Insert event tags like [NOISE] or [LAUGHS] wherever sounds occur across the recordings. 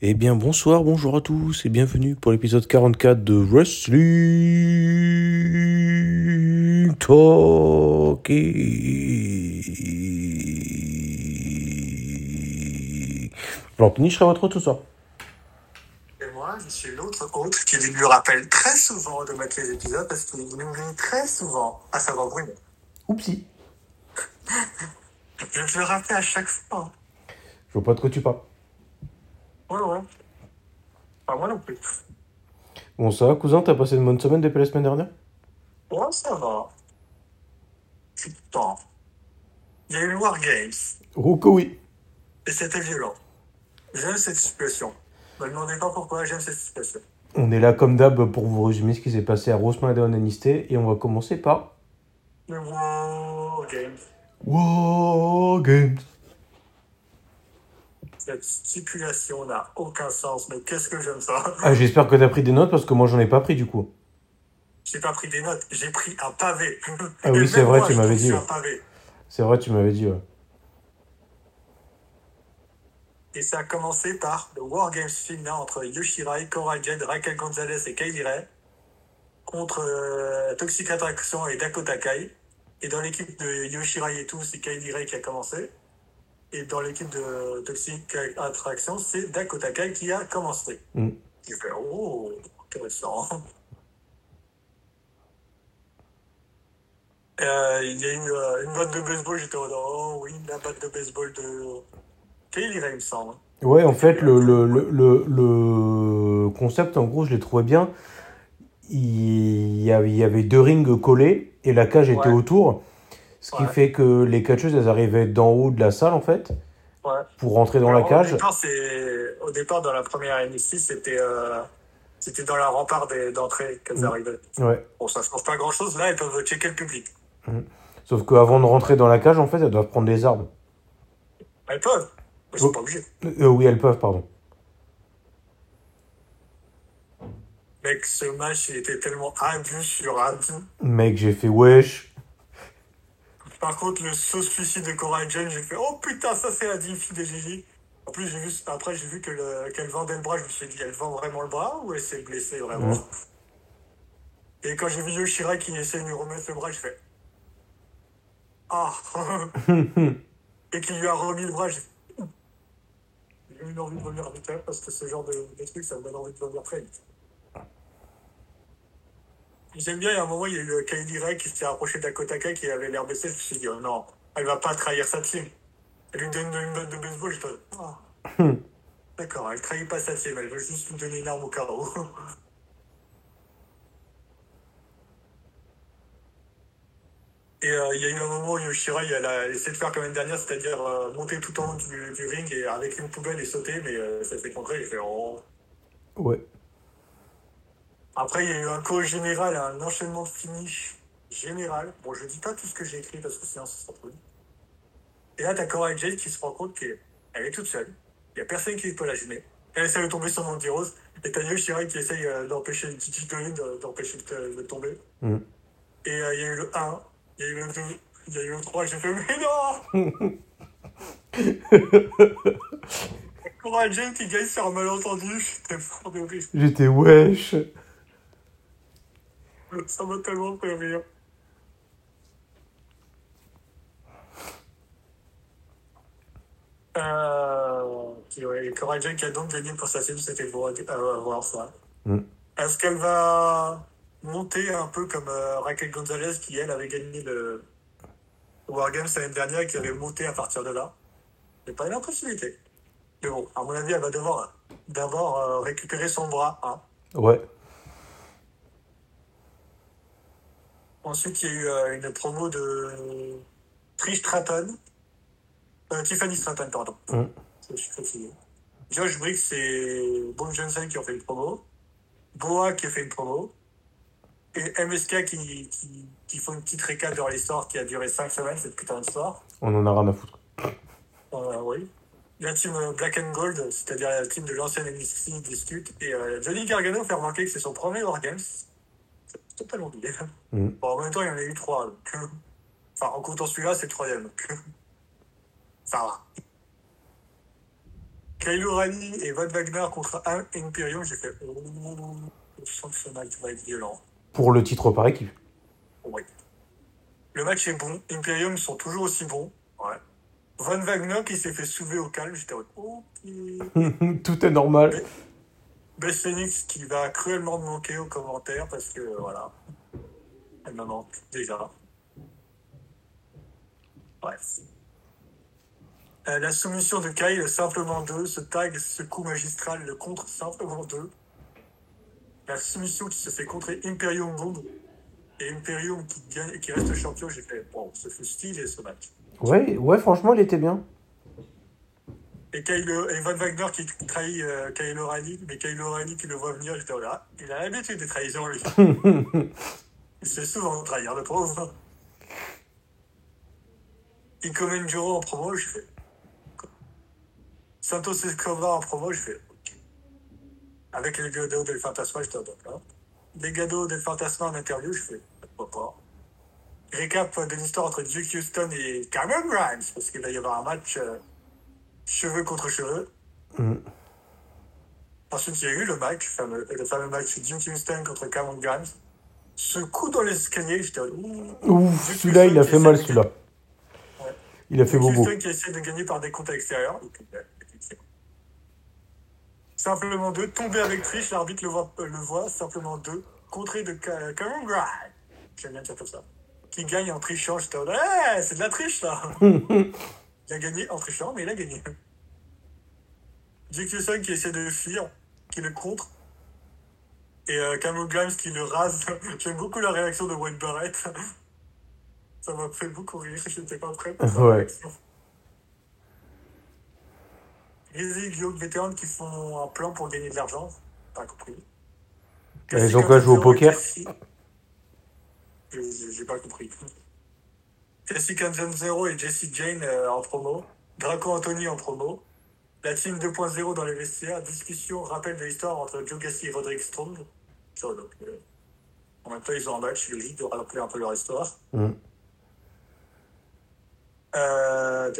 Eh bien bonsoir, bonjour à tous et bienvenue pour l'épisode 44 de Wrestling Talkie. Anthony, je serai votre ce soir. Et moi, je suis l'autre hôte qui lui rappelle très souvent de mettre les épisodes parce qu'il nous oublie très souvent, à savoir Bruno. Oupsie. [LAUGHS] Je te le rappelle à chaque fois. Je vois pas de quoi tu parles. Ouais, ouais. Enfin, moi non plus. Bon, ça va, cousin, t'as passé une bonne semaine depuis la semaine dernière? Ouais, ça va. Putain. Il y a eu le War Games Oh que oui. et c'était violent. J'aime cette situation. Ne me demandez pas pourquoi j'aime cette situation. On est là comme d'hab pour vous résumer ce qui s'est passé à Rosemont et Anisté et on va commencer par Le War Games. Cette stipulation n'a aucun sens, mais qu'est-ce que j'aime ça Ah, j'espère que t'as pris des notes parce que moi j'en ai pas pris du coup. J'ai pas pris des notes, j'ai pris un pavé. [LAUGHS] Ah oui, c'est vrai, moi, tu m'avais dit. C'est vrai, tu m'avais dit, ouais. Et ça a commencé par le War Games féminin entre Yoshirai, Cora Jade, Raquel Gonzalez et Kylie Ray contre euh, Toxic Attraction et Dakota Kai. Et dans l'équipe de Yoshirai et tout, c'est Kylie Ray qui a commencé. Et dans l'équipe de Toxic Attraction, c'est Dakota Kai qui a commencé. Mm. J'ai fait, oh, intéressant. Euh, il y a eu euh, une batte de baseball, j'étais en oh oui, la batte de baseball de Ray, il me semble. Ouais, en fait, le, le, le, le, concept, en gros, je l'ai trouvé bien. Il y avait, il y avait deux rings collés et la cage était Ouais. autour. Ce qui Ouais. fait que les catcheuses, elles arrivaient d'en haut de la salle, en fait, Ouais. pour rentrer dans la cage. Au départ, au départ, dans la première NXT, c'était, euh, c'était dans la rempart d'entrée qu'elles Mm. arrivaient. Ouais. Bon, ça change pas grand chose. Là, elles peuvent checker le public. Sauf qu'avant de rentrer dans la cage, en fait, elles doivent prendre des armes. Elles peuvent. Elles Oh. sont pas obligées. Euh, oui, elles peuvent, pardon. Mec, ce match, il était tellement abus sur abus. Mec, j'ai fait wesh. Par contre, le saut suicide de Cora Jane, j'ai fait Oh putain, ça c'est la fille des Gigi. En plus, j'ai vu, après, j'ai vu que le- qu'elle vendait le bras. Je me suis dit, elle vend vraiment le bras ou elle s'est blessée vraiment. Et quand j'ai vu Yoshirai qui essaie de lui remettre le bras, j'ai fait Ah [LAUGHS] Et qui lui a remis le bras, j'ai fait J'ai eu une envie de vomir vite parce que ce genre de, de truc, ça me donne envie de vomir très vite. J'aime bien, il y a un moment, il y a eu Kylie Ray qui s'est approché d'Akota Kai qui avait l'air baissé. Je me suis dit, oh non, elle va pas trahir sa team. Elle lui donne une batte de baseball, je ah. [LAUGHS] D'accord, elle trahit pas sa team, elle veut juste lui donner une arme au carreau. [LAUGHS] Et euh, il y a eu un moment où Yoshirai elle a essayé de faire comme l'année dernière, c'est-à-dire euh, monter tout en haut du, du ring et avec une poubelle et sauter, mais euh, ça s'est contré. J'ai fait oh. Ouais. Après, il y a eu un co général, un enchaînement de finish général. Bon, je dis pas tout ce que j'ai écrit parce que sinon ça vite. Et là, t'as Cora Jade qui se rend compte qu'elle est toute seule. Il y a personne qui peut la gêner. Elle essaie de tomber sur Mandy Rose. Et t'as Yoshirai qui essaye euh, d'empêcher Titi Dolin de- d'empêcher de, tomber. Mm. Et euh, il y a eu le 1, il y a eu le 2, il y a eu le 3. J'ai fait, mais non [LAUGHS] Cora Jade qui gagne sur un malentendu. J'étais fort de rire. J'étais wesh. Ça m'a tellement fait rire. Euh, ouais, Cora qui a donc gagné pour sa team, c'était beau à à voir ça. Mm. Est-ce qu'elle va monter un peu comme euh, Raquel Gonzalez qui, elle, avait gagné le War Games l'année dernière et qui avait monté à partir de là? J'ai pas eu la possibilité. Mais bon, à mon avis, elle va devoir d'abord euh, récupérer son bras. Hein. Ouais. Ensuite, il y a eu euh, une promo de Trish Stratton. Euh, Tiffany Stratton, pardon. Mm. Je suis fatigué. Josh Briggs et Bob Johnson qui ont fait une promo. Boa qui a fait une promo. Et MSK qui, qui, qui font une petite récap dans l'histoire qui a duré 5 semaines, cette putain d'histoire. On en a rien à foutre. Euh, oui. La team Black and Gold, c'est-à-dire la team de l'ancienne NXT, discute. Et euh, Johnny Gargano fait remarquer que c'est son premier War Games. C'est totalement oublié. Mm. Bon, en même temps, il y en a eu trois. donc, euh, Enfin, en comptant celui-là, c'est le troisième. donc, euh, Ça va. Kyle O'Reilly et Von Wagner contre un Imperium, j'ai fait. Oh, je sens que ce match va être violent. Pour le titre par équipe. Oui. Le match est bon. Imperium sont toujours aussi bons. Ouais. Von Wagner qui s'est fait soulever au calme, j'étais en mode. [LAUGHS] Tout est normal. Best Phoenix qui va cruellement me manquer aux commentaires parce que voilà. Elle me manque déjà. Bref. Euh, la soumission de Kyle, simplement 2. Ce tag, ce coup magistral, le contre, simplement 2. La soumission qui se fait contrer Imperium Boom. Et Imperium qui, gagne, qui reste champion, j'ai fait, bon, ce fut stylé ce match. Ouais, ouais, franchement, il était bien. Et, Kyle, et Von Wagner qui trahit euh, Kyle O'Reilly, mais Kyle O'Reilly qui le voit venir, j'étais là, il a l'habitude des trahisons, lui. [LAUGHS] il se fait souvent trahir, le pauvre. Juro en promo, je fais. Santos Escobar en promo, je fais. Avec les Gado del Fantasma, j'étais d'accord. Les Gado del Fantasma en interview, je fais. Pourquoi pas. Récap de l'histoire entre Duke Houston et Cameron Grimes, parce qu'il va y avoir un match euh, cheveux contre cheveux. Mm. Ensuite, il y a eu le match, fameux- le fameux match Duke Houston contre Cameron Grimes. Ce coup dans l'escalier, j'étais. Ouf, celui-là, il a fait mal, celui-là. Ouais. Il a fait bobo. Houston qui essaie de gagner par des comptes à l'extérieur. Simplement deux. Tomber avec triche, l'arbitre le voit, le voit. Simplement deux. Contré de Ca- Cameron Grimes. J'aime bien dire comme ça. Qui gagne en trichant. J'étais en Ouais, c'est de la triche, là. [LAUGHS] il a gagné en trichant, mais il a gagné. Houston qui essaie de fuir, qui le contre. Et euh, Cameron Grimes qui le rase. [LAUGHS] J'aime beaucoup la réaction de Wade Barrett. [LAUGHS] Ça m'a fait beaucoup rire. J'étais pas prêt pour sa Ouais. réaction. Grizzly, Guillaume, vétérans qui font un plan pour gagner de l'argent. Pas compris. Et ils ont qu'à jouer au poker? J'ai pas compris. Jessica 0 et Jessie Jane euh, en promo. Draco Anthony en promo. La team 2.0 dans les vestiaires. Discussion, rappel de l'histoire entre Joe Gassi et Roderick Strong. Donc, euh, en même temps, ils ont un match logique de rappeler un peu leur histoire. Mm. Euh.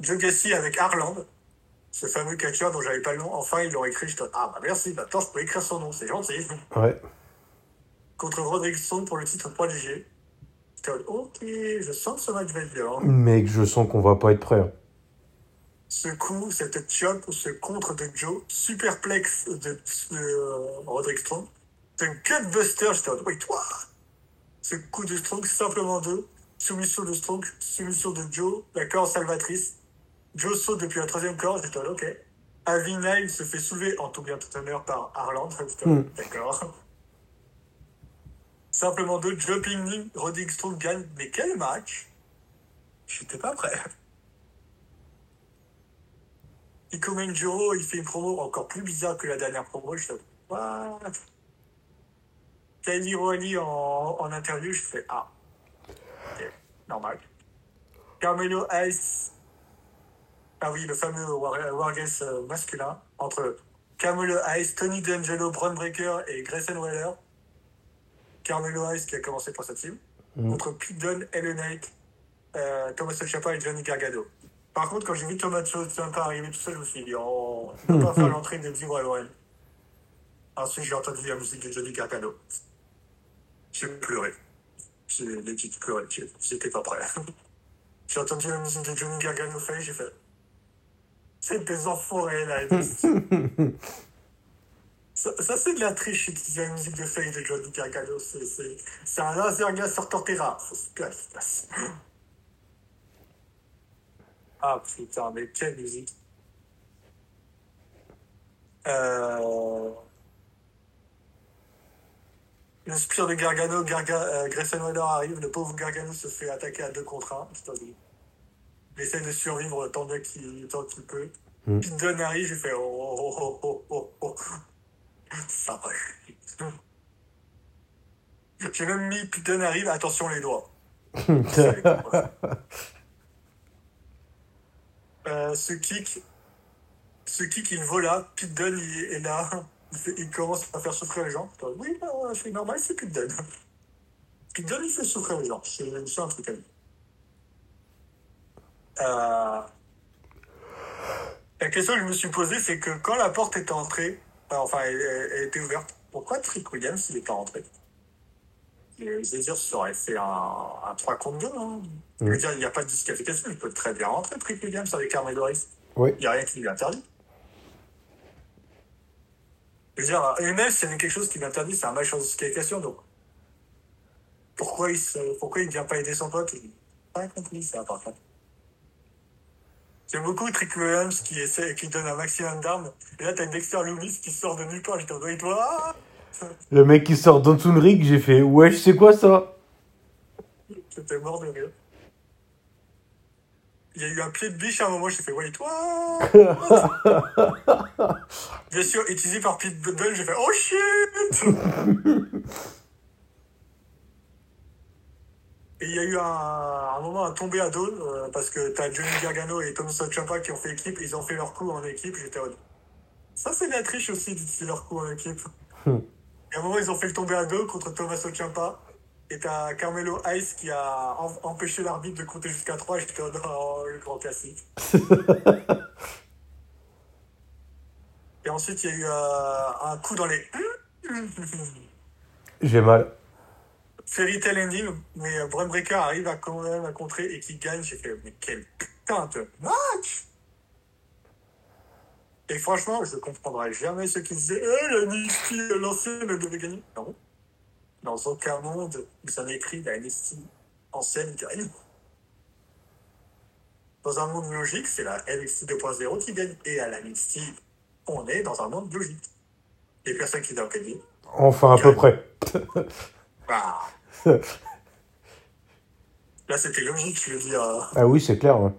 Joe Gassi avec Arland, ce fameux catcheur dont j'avais pas le nom. Enfin, ils l'ont écrit. J'étais, ah bah merci, maintenant je peux écrire son nom, c'est gentil. Ouais. Contre Roderick Strong pour le titre poids léger. Ok, je sens que ce match va être violent. Mec, je sens qu'on va pas être prêt. hein. Ce coup, cette chop, ce contre de Joe, superplex de, de euh, Roderick Strong. C'est un gutbuster, j'étais en mode, wait, toi Ce coup de Strong, simplement deux. Soumission de Strong, soumission de Joe, la corde salvatrice. Joe saute depuis la troisième corde, j'étais en mode, ok. Avina, il se fait soulever en tout bien tout honneur par Arland. [LAUGHS] J'étais en mode, Mm. D'accord. Simplement deux, jumping knee, Roderick Strong gagne. Mais quel match? J'étais pas prêt. [LAUGHS] Iko Juro, il fait une promo encore plus bizarre que la dernière promo. Je fais, what Kylie Roali en, interview, je fais, ah. Normal. Carmelo Ice. Ah oui, le fameux War, Wargames euh, masculin. Entre Carmelo Ice, Tony D'Angelo, Braun Breaker et Grayson Waller. Carmelo Ice qui a commencé pour sa team. Mm. Contre Dunne, Ellen Knight, euh, Thomas Chapa et Johnny Gargano. Par contre, quand j'ai vu Thomas Ciampa arriver tout seul, je me suis dit, oh, on ne peut pas faire l'entrée de Vivre à l'OL. Ensuite, j'ai entendu la musique de Johnny Gargano. J'ai pleuré. J'ai petites pleuré. J'étais pas prêt. [LAUGHS] J'ai entendu la musique de Johnny Gargano faire, j'ai fait. C'est des enfoirés là. [LAUGHS] Ça, ça, c'est de la triche utiliser la musique de Faye de Johnny Gargano. C'est- un laser gaz sur Torterra. Faut se casser. Ah putain, mais quelle musique. Euh... Le spire de Gargano, Garga, euh, Grayson Waller arrive, le pauvre Gargano se fait attaquer à deux contre un. Il il essaie de survivre tant qu'il peut. Mm. Pete Dunne arrive, j'ai fait oh oh oh oh oh oh. J'ai même mis Dunne arrive, attention les doigts. [LAUGHS] Euh, ce kick, ce kick, il vola. Pete Dunne, il est là. Il, fait- il commence à faire souffrir les gens. Putain, Oui, bah, c'est normal, c'est Pete Dunne. Pete Dunne, il fait souffrir les gens. C'est un truc à lui. Euh, La question que je me suis posée, c'est que quand la porte était entrée, enfin, elle, était ouverte, pourquoi Trick Williams, il est pas rentré? Je veux dire, ça aurait fait un, un 3 contre 2. Hein. Je veux dire, il n'y a pas de disqualification, il peut très bien rentrer, Trick Williams, avec Carmelo Hayes. Oui. Il n'y a rien qui lui interdit. Je veux dire, s'il y avait quelque chose qui lui interdit, c'est un match en disqualification, donc. Pourquoi il ne pourquoi il vient pas aider son pote? J'ai pas compris ça, par contre. J'aime beaucoup Trick Williams qui essaie, qui donne un maximum d'armes. Et là, t'as une Dexter Loomis qui sort de nulle part. J'étais en toi, Le mec qui sort ring, j'ai fait wesh, c'est quoi ça? J'étais mort de rire. Il y a eu un pied de biche à un moment, j'ai fait, ouais, toi? [LAUGHS] Bien sûr, utilisé par Pete Dunne, j'ai fait, oh shit [LAUGHS] Et il y a eu un, un moment à tomber à dos, euh, parce que t'as Johnny Gargano et Tommaso Ciampa qui ont fait équipe, ils ont fait leur coup en équipe, j'étais en ça c'est de la triche aussi d'utiliser leur coup en équipe. Hmm. Et à un moment, ils ont fait le tomber à dos contre Tommaso Ciampa. Et t'as Carmelo Ice qui a em- empêché l'arbitre de compter jusqu'à 3. J'étais en oh, le grand classique. [LAUGHS] et ensuite, il y a eu euh, un coup dans les. J'ai mal. Fairy Tail Ending, mais euh, Braun Breaker arrive à quand même à contrer et qui gagne. J'ai fait, mais quel putain de match! Et franchement, je ne comprendrai jamais ceux qui disaient, eh, la NXT, l'ancienne, elle devait gagner. Non. Dans aucun monde, ils en écrit la NXT ancienne gagne. Dans un monde logique, c'est la NXT 2.0 qui gagne. Et à la NXT, on est dans un monde logique. Les personnes qui doivent gagner, Enfin, à peu près. bah. [LAUGHS] Là, c'était logique, je veux dire. Ah oui, c'est clair. ouais.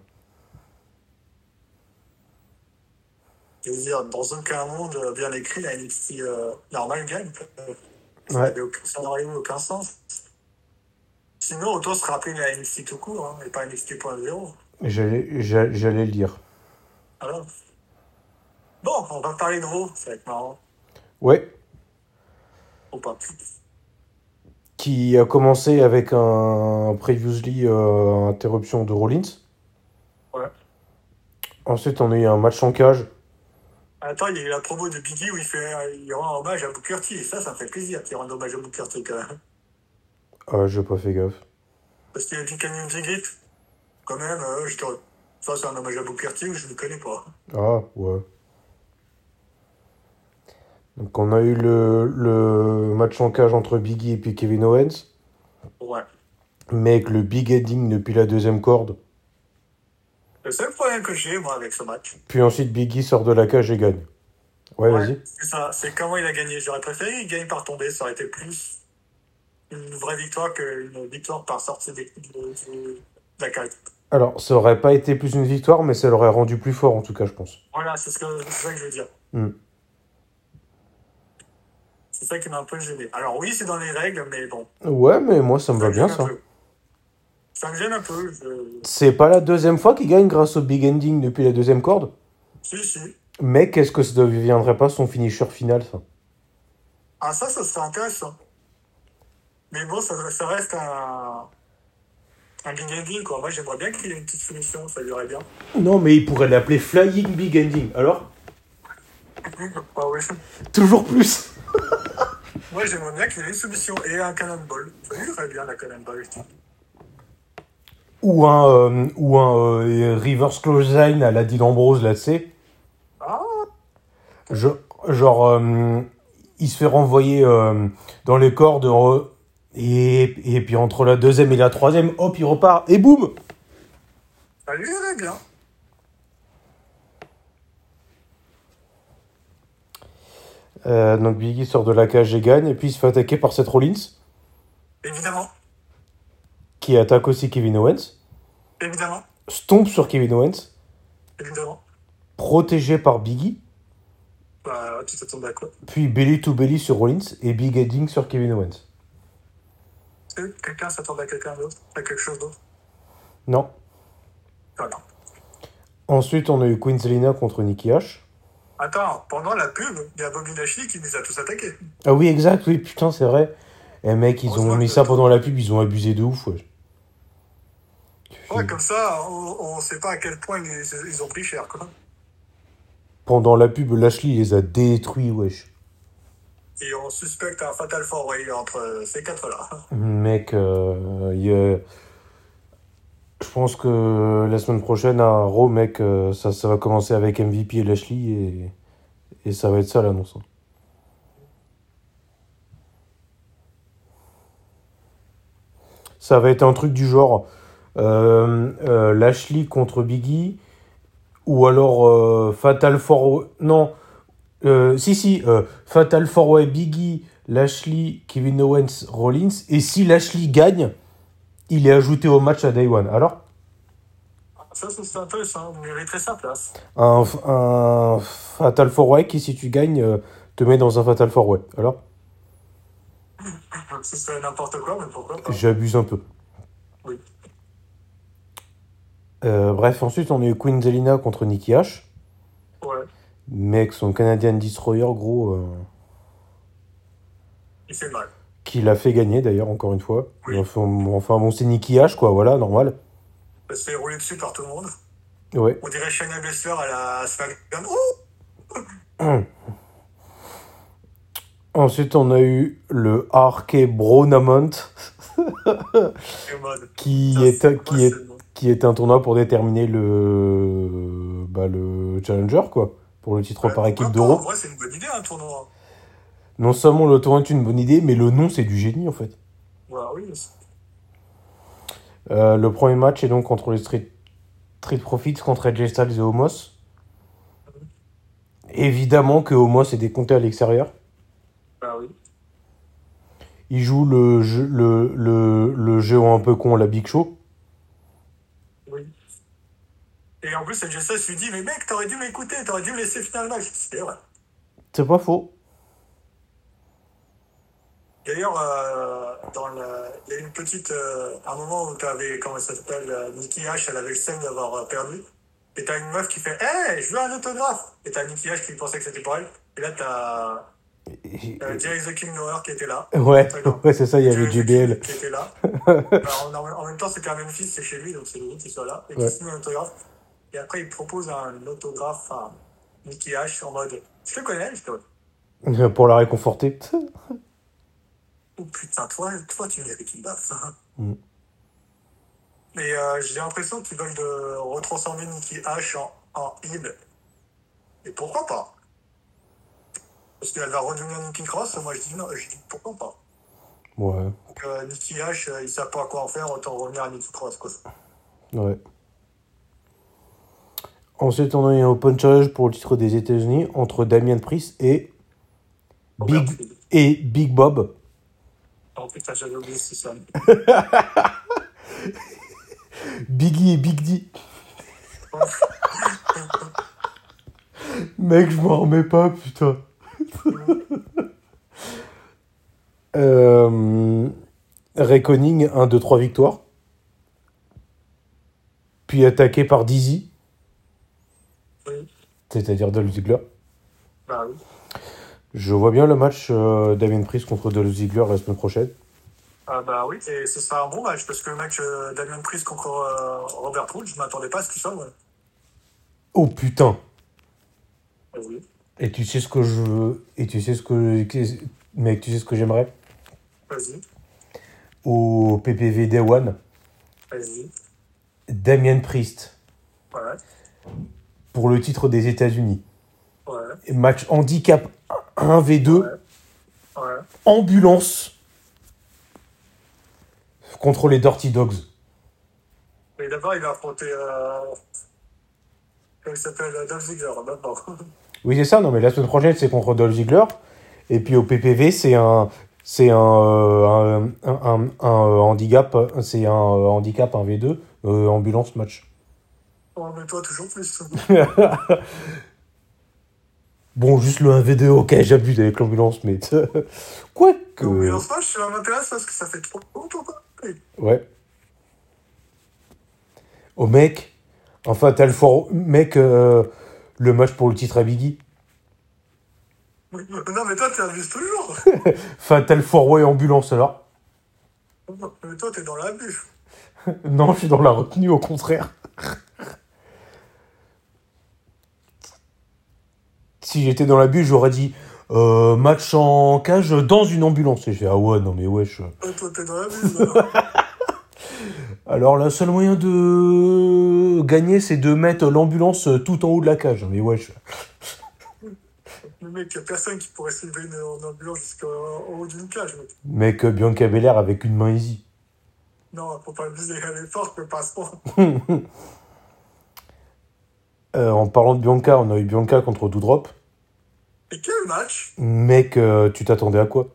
Je veux dire, dans aucun monde euh, bien écrit, la NXT euh, normale gagne. Ça Ouais. n'avait aucun, ça n'aurait eu aucun sens. Sinon, autant se rappeler la NXT tout court, hein, et pas NXT.0. J'allais le dire. Voilà. Bon, on va parler de Raw, ça va être marrant. Ouais. Ou pas. Qui a commencé avec un previously euh, interruption de Rollins. Ouais. Ensuite, on a eu un match en cage. Attends, il y a eu la promo de Biggie où il, fait, il rend hommage à Booker T, et ça, ça me fait plaisir qu'il rende hommage à Booker T quand même. Ah, j'ai pas fait gaffe. Parce qu'il a dit Canyon Grit. Quand même, euh, je te... ça, c'est un hommage à Booker T, je ne connais pas. Ah, ouais. Donc, on a eu le, le match en cage entre Biggie et puis Kevin Owens. Ouais. Mais avec le big heading depuis la deuxième corde. Le seul problème que j'ai, moi, avec ce match, Puis ensuite, Biggie sort de la cage et gagne. Ouais, vas-y. c'est ça, c'est comment il a gagné. J'aurais préféré qu'il gagne par tombée, ça aurait été plus une vraie victoire qu'une victoire par sortie de, de- de la cage. Alors, ça aurait pas été plus une victoire, mais ça l'aurait rendu plus fort, en tout cas, je pense. Voilà, c'est ce que, ça que je veux dire. Hmm. C'est ça qui m'a un peu gêné. Alors oui, c'est dans les règles, mais bon. Ouais, mais moi, ça me va me bien, ça. peu. Ça me gêne un peu. Je... C'est pas la deuxième fois qu'il gagne grâce au big ending depuis la deuxième corde? Si, si. Mais qu'est-ce que ça ne deviendrait pas son finisher final, ça? Ah, ça, ça serait intéressant. Mais bon, ça, ça reste un. Un big ending, quoi. Moi, j'aimerais bien qu'il ait une petite solution, ça lui irait bien. Non, mais il pourrait l'appeler Flying Big Ending. Alors? [LAUGHS] Ah oui. Toujours plus Moi, j'aimerais bien qu'il ait une solution et un cannonball. Ça lui irait bien, la cannonball. Ou un, euh, ou un euh, reverse clothesline à la Dean Ambrose, là, tu sais. Ah, Je- Genre, euh, il se fait renvoyer euh, dans les cordes. et, et puis entre la deuxième et la troisième, hop, il repart. Et boum ça lui irait bien. Euh, Donc Biggie sort de la cage et gagne. Et puis il se fait attaquer par Seth Rollins. Évidemment. Qui attaque aussi Kevin Owens. Évidemment. Stomp sur Kevin Owens. Évidemment. Protégé par Biggie. Bah, tu t'attendais à quoi? Puis belly to belly sur Rollins. Et Big Heading sur Kevin Owens. Sais, Quelqu'un s'attendait à quelqu'un d'autre? À quelque chose d'autre? Non. Voilà. Ensuite, on a eu Queen Zelina contre Nikki H. Attends, pendant la pub, il y a Bobby Lashley qui nous a tous attaqués. Ah oui, exact, oui, putain, c'est vrai. Eh mec, ils ont mis ça pendant la pub, ils ont abusé de ouf, ouais. Ouais, comme ça, on, on sait pas à quel point ils, ils ont pris cher, quoi. Pendant la pub, Lashley les a détruits, wesh. Et on suspecte un Fatal Four entre ces quatre-là. Mec, euh, il y a- je pense que la semaine prochaine à Raw, mec, euh, ça, ça va commencer avec MVP et Lashley et, et ça va être ça l'annonce. hein. Ça va être un truc du genre euh, euh, Lashley contre Biggie ou alors Fatal Four non si si Fatal Four Way Biggie Lashley Kevin Owens Rollins et si Lashley gagne il est ajouté au match à Day One alors Ça, c'est intéressant. Vous mériterez sa place. un, un Fatal Four Way qui si tu gagnes euh, te met dans un Fatal Four Way alors [LAUGHS] Ce serait n'importe quoi, mais pourquoi pas. j'abuse un peu Oui. Euh, bref ensuite on a eu Queen Zelina contre Nikki H Ouais. mec son Canadian Destroyer gros euh, Il fait mal. Qui l'a fait gagner d'ailleurs encore une fois Oui. enfin, enfin bon c'est Nikki H quoi voilà normal Elle se fait rouler dessus par tout le monde. ouais On dirait Shayna Baszler à la SmackDown. Oh [CLEARS THROAT] Ensuite, on a eu le Arke mode. [LAUGHS] qui Ça, est, qui, est, bon. qui est un tournoi pour déterminer le, bah, le challenger, quoi, pour le titre Ouais, par équipe pas En d'Euro. vrai, c'est une bonne idée, un tournoi. Non seulement le tournoi est une bonne idée, mais le nom, c'est du génie, en fait. Oui. Euh, le premier match est donc contre les Street, Street Profits, contre AJ Styles et Homos. Évidemment que Homos est décompté à l'extérieur. Bah oui. Il joue le, jeu- le, le, le géant un peu con, la Big Show. Oui. Et en plus, LGSS lui dit Mais mec, t'aurais dû m'écouter, t'aurais dû me laisser final match. C'est vrai. C'est pas faux. D'ailleurs, euh, dans le, il y a une petite, euh, un moment où t'avais, comment ça s'appelle, euh, Nikki H, elle avait le seum d'avoir perdu. Et t'as une meuf qui fait, hé, je veux un autographe. Et t'as Nikki H qui pensait que c'était pour elle. Et là, t'as euh, Jerry the King Noir qui était là. Ouais, ouais c'est ça, il y avait JBL. Qui était là. [LAUGHS] Alors, en, en même temps, c'était un Memphis, c'est chez lui, donc c'est lui qui soit là. Et qui Ouais. signe un autographe. Et après, il propose un autographe à Nikki H en mode, je te connais, je te connais. Pour la réconforter. [LAUGHS] Oh putain, toi, toi tu mérites une baffe. Mm. Mais euh, j'ai l'impression qu'ils veulent de retransformer Nikki H en, en. Et pourquoi pas? Parce qu'elle va redevenir Nikki Cross, moi je dis non, je dis pourquoi pas. Ouais, Donc, euh, Nikki H, euh, ils savent pas quoi en faire, autant revenir à Nikki Cross. Quoi. ouais. Ensuite, on a eu un Open Challenge pour le titre des États-Unis entre Damien Priest et Robert Big, et Big Bob. Oh putain, j'avais oublié ce son. [LAUGHS] Biggie et Big D. [LAUGHS] Mec, je m'en remets pas, putain. [LAUGHS] euh, Reckoning, 1, 2, 3 victoires. Puis attaqué par Dizzy, Oui. c'est-à-dire Dolph Ziggler. Bah oui. Je vois bien le match euh, Damien Priest contre Dolph Ziggler la semaine prochaine. Ah bah oui, et ce sera un bon match, parce que le match euh, Damien Priest contre euh, Robert Roode, je m'attendais pas à ce qu'il soit. Ouais. Oh putain Ah oui. Et tu sais ce que je veux Et tu sais ce que... Mec, tu sais ce que j'aimerais? Vas-y, Au PPV Day One, vas-y. Damien Priest Ouais, pour le titre des États-Unis. ouais, Match handicap 1v2, Ouais. ouais. ambulance contre les Dirty Dogs. Mais d'abord, il va affronter. Euh... Il s'appelle euh, Dolph Ziggler, d'abord. [LAUGHS] Oui, c'est ça, non, mais la semaine prochaine, c'est contre Dolph Ziggler. Et puis au PPV, c'est un. C'est un, euh, un, un, euh, handicap, c'est un euh, handicap 1v2, euh, ambulance match. Oh, mais toi, toujours plus. [LAUGHS] Bon, juste le 1v2, ok, j'abuse avec l'ambulance, mais. [LAUGHS] Quoique. L'ambulance match, ça m'intéresse parce que ça fait trop longtemps. quoi. Ouais. Oh mec, enfin t'as le fort mec euh, le match pour le titre à Biggie. Oui. Non, mais toi, tu abuses toujours. [LAUGHS] Fatal Way ambulance alors. Mais toi, t'es dans l'abus. [LAUGHS] Non, je suis dans la retenue au contraire. Si j'étais dans la bulle, j'aurais dit euh, match en cage dans une ambulance. Et j'ai ah ouais, non mais wesh. Oh, toi, t'es dans la bulle, [LAUGHS] alors. Le seul moyen de gagner, c'est de mettre l'ambulance tout en haut de la cage. Mais wesh. Le mec, y a personne qui pourrait s'élever en ambulance jusqu'en haut d'une cage, mec. Mec, euh, Bianca Belair avec une main easy. Non, faut pas abuser, elle est forte, mais pas à ce point. Euh, en parlant de Bianca, on a eu Bianca contre Doudrop. Et quel match Mec, euh, tu t'attendais à quoi?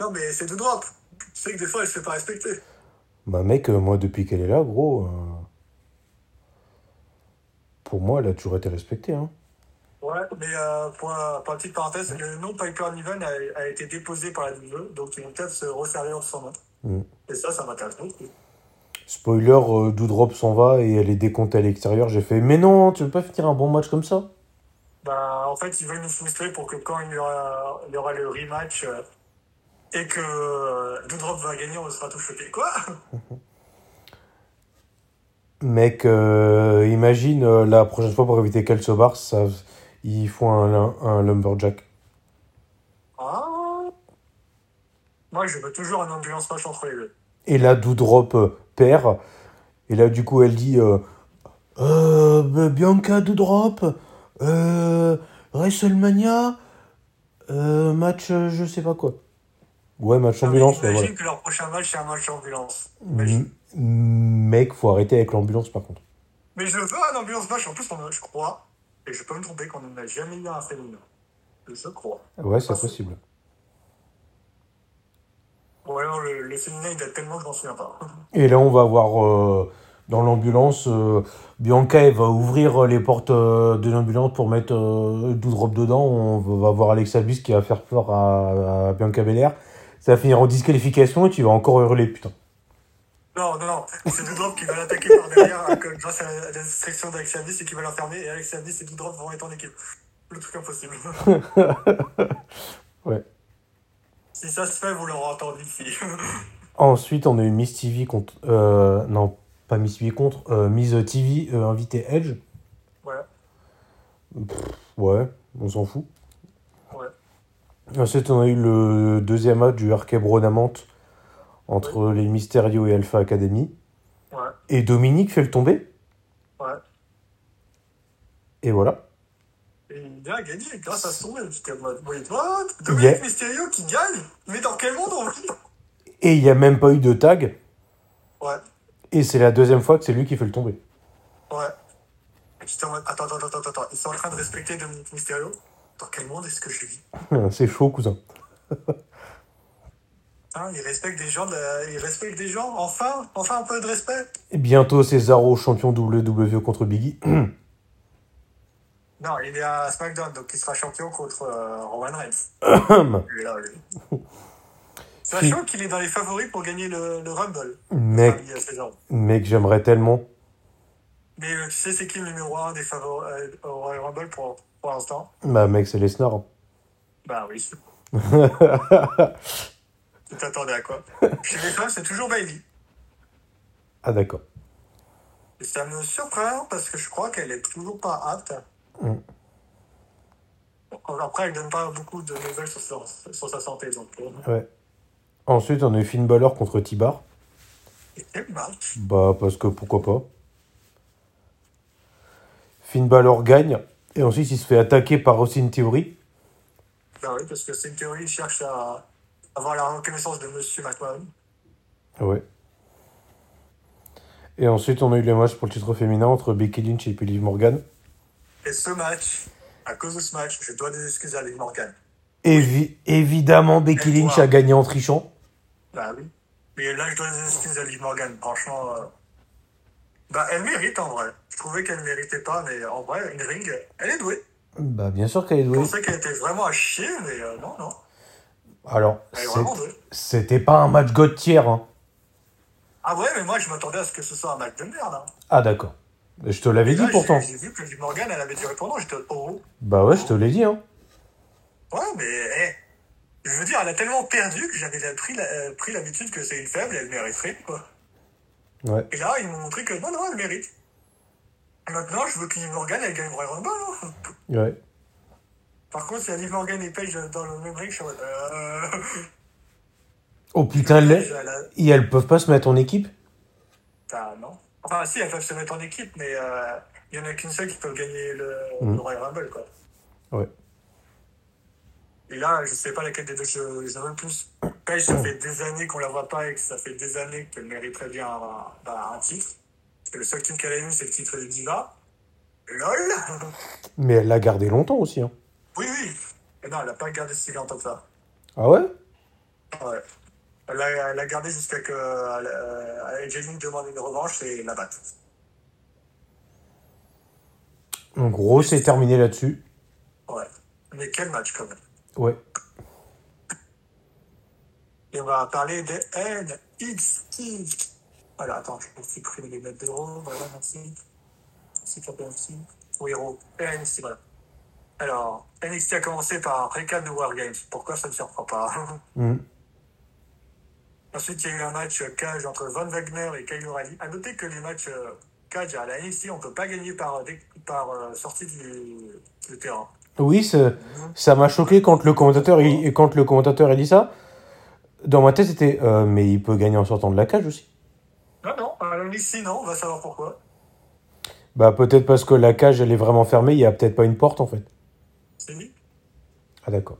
Non, mais c'est de drop. Tu sais que des fois, elle se fait pas respecter. Bah mec, euh, moi depuis qu'elle est là, gros, euh, pour moi, elle a toujours été respectée. Hein. Ouais, mais euh, pour, un- pour une petite parenthèse, le nom Piper Niven a, a été déposé par la WWE, donc ils vont peut-être se resservir ensemble. Mm. Et ça, ça m'intéresse beaucoup. Spoiler, euh, Doudrop s'en va et elle est décomptée à l'extérieur. J'ai fait, mais non, tu veux pas finir un bon match comme ça? Bah, en fait, ils veulent nous frustrer pour que quand il y aura, il y aura le rematch euh, et que euh, Doudrop va gagner, on sera tous choqués. Quoi [LAUGHS] Mec, euh, imagine euh, la prochaine fois pour éviter qu'elle se barre, ça, ils font un, un lumberjack. ah. Moi, je veux toujours un ambulance match entre les deux. Et là, Doudrop perd. Et là, du coup, elle dit Bianca Doudrop, euh, WrestleMania, euh, match, euh, je sais pas quoi. Ouais, match mais ambulance, mais Imagine voilà. que leur prochain match, c'est un match ambulance. M-. Mec, faut arrêter avec l'ambulance par contre. Mais je veux un ambulance match. En plus, on a- je crois, et je peux me tromper, qu'on n'a jamais eu un féminin. Je crois. Ouais, c'est possible. Bon, alors, le, le féminin, il date tellement que je m'en souviens pas. Et là, on va voir euh, dans l'ambulance, euh, Bianca, elle va ouvrir les portes euh, de l'ambulance pour mettre euh, Doudrop dedans. On va voir Alexa Bliss qui va faire peur à, à Bianca Belair. Ça va finir en disqualification et tu vas encore hurler, putain. Non, non, non. C'est Doudrop qui va l'attaquer par derrière euh, grâce à la, distraction d'Alexia Bliss et qui va l'enfermer. Et Alexia Bliss et Doudrop vont être en équipe. Le truc impossible. [LAUGHS] Ouais. Si ça se fait, vous l'aurez entendu. Ensuite, on a eu Miss TV contre. euh, non, pas Miss TV contre. Euh, Miss TV euh, invité Edge. voilà. Ouais, on s'en fout. Ouais. Ensuite, on a eu le deuxième match du Arcade Bronamant entre les Mysterio et Alpha Academy. Ouais. Et Dominique fait le tomber. Ouais. Et voilà. Et il a gagné grâce à son what? Dominique Yeah. Mysterio qui gagne? Mais dans quel monde on vit Et il n'y a même pas eu de tag. Ouais. Et c'est la deuxième fois que c'est lui qui fait le tomber. Ouais. J'étais en mode, attends, attends, attends, attends, ils sont en train de respecter Dominique Mysterio. Dans quel monde est-ce que je vis? [LAUGHS] C'est chaud, cousin. [LAUGHS] Hein, ils respectent des gens, de ils respectent des gens, enfin, enfin un peu de respect. Et bientôt, Cesaro, champion WWE contre Biggie. [CLEARS THROAT] Non, il est à SmackDown, donc il sera champion contre euh, Roman Reigns. [CLEARS THROAT] Là, lui. [LAUGHS] Sachant qu'il est dans les favoris pour gagner le, le Rumble. mec, mec, j'aimerais tellement. Mais euh, tu sais, c'est qui le numéro 1 des favoris euh, au Royal Rumble pour, pour l'instant? Bah, mec, c'est Lesnar. Bah oui. [LAUGHS] tu t'attendais à quoi? Chez les femmes, c'est toujours Bailey. ah, d'accord. Et ça me surprend parce que je crois qu'elle est toujours pas apte. Mm. Après, elle donne pas beaucoup de nouvelles sur, sa- sur sa santé. Donc, Ouais. Ensuite, on a eu Finn Balor contre T-Bar. et quel match Bah, parce que pourquoi pas. Finn Balor gagne. Et ensuite, il se fait attaquer par Austin Theory. Bah oui, parce que c'est une théorie, il cherche à avoir la reconnaissance de Monsieur McMahon. Ouais. Et ensuite, on a eu les matchs pour le titre féminin entre Becky Lynch et puis Liv Morgan. Et ce match, à cause de ce match, je dois des excuses à Liv Morgan. Évi- évidemment, Becky Lynch a gagné en trichant. Bah oui. Mais là, je dois des excuses à Liv Morgan. Franchement, euh, bah elle mérite en vrai. Je trouvais qu'elle méritait pas, mais en vrai, une ring, elle est douée. Bah, bien sûr qu'elle est Je douée. pensais qu'elle était vraiment à chier, mais euh, non, non. Alors, Elle est c'est- vraiment douée. c'était pas un match God tier, hein. Ah ouais, mais moi, je m'attendais à ce que ce soit un match de merde. Hein. Ah, d'accord. Mais Je te l'avais dit pourtant. J'ai vu que Liv Morgan, elle avait duré pendant. J'étais oh. Bah ouais, je te l'ai dit, hein. Ouais, mais eh, je veux dire, elle a tellement perdu que j'avais la- pris la- euh, pris l'habitude que c'est une faible et elle mériterait, quoi. Ouais. Et là, ils m'ont montré que non, non, elle mérite. Maintenant, je veux que Liv Morgan, elle gagne le Royal Rumble. hein. Ouais. Par contre, si Liv Morgan et Paige dans le même ring, je suis. Euh... Oh [LAUGHS] putain, les- Paige, elle a- et elles peuvent pas se mettre en équipe? Bah, non. Enfin, si, elles peuvent se mettre en équipe, mais euh, il y en a qu'une seule qui peut gagner le, Mhm. le Royal Rumble, quoi. Ouais. Et là, je sais pas laquelle des deux je, le plus. Paige, ça fait des années qu'on la voit pas et que ça fait des années qu'elle mériterait bien un, bah, un titre. Parce que le seul titre qu'elle a eu, c'est le titre de Diva. LOL [LAUGHS] Mais elle l'a gardé longtemps aussi. Hein. Oui, oui. Et non, elle a pas gardé si longtemps que ça. Ah ouais? Ouais. Elle a, elle a gardé jusqu'à que euh, Lee demande une revanche et la batte. En gros, c'est terminé là-dessus. Ouais. Mais quel match quand même. Ouais. Et on va parler des NXT. Voilà, attends, je peux supprimer les notes d'euros. Voilà, merci. C'est pas merci. Oui, héros. NXT, voilà. Alors, NXT a commencé par un récap de Wargames. Pourquoi ça ne surprend pas? Mhm. [LAUGHS] Ensuite, il y a eu un match cage entre Von Wagner et Kyle O'Reilly. À noter que les matchs euh, cage à la NXT, on ne peut pas gagner par, dé- par euh, sortie du, du terrain. Oui, ça m'a choqué quand le commentateur il, quand le commentateur a dit ça. Dans ma tête, c'était euh, mais il peut gagner en sortant de la cage aussi. Non, non, à la NXT, non, on va savoir pourquoi. Bah peut-être parce que la cage elle est vraiment fermée, il y a peut-être pas une porte en fait. C'est lui. Ah d'accord.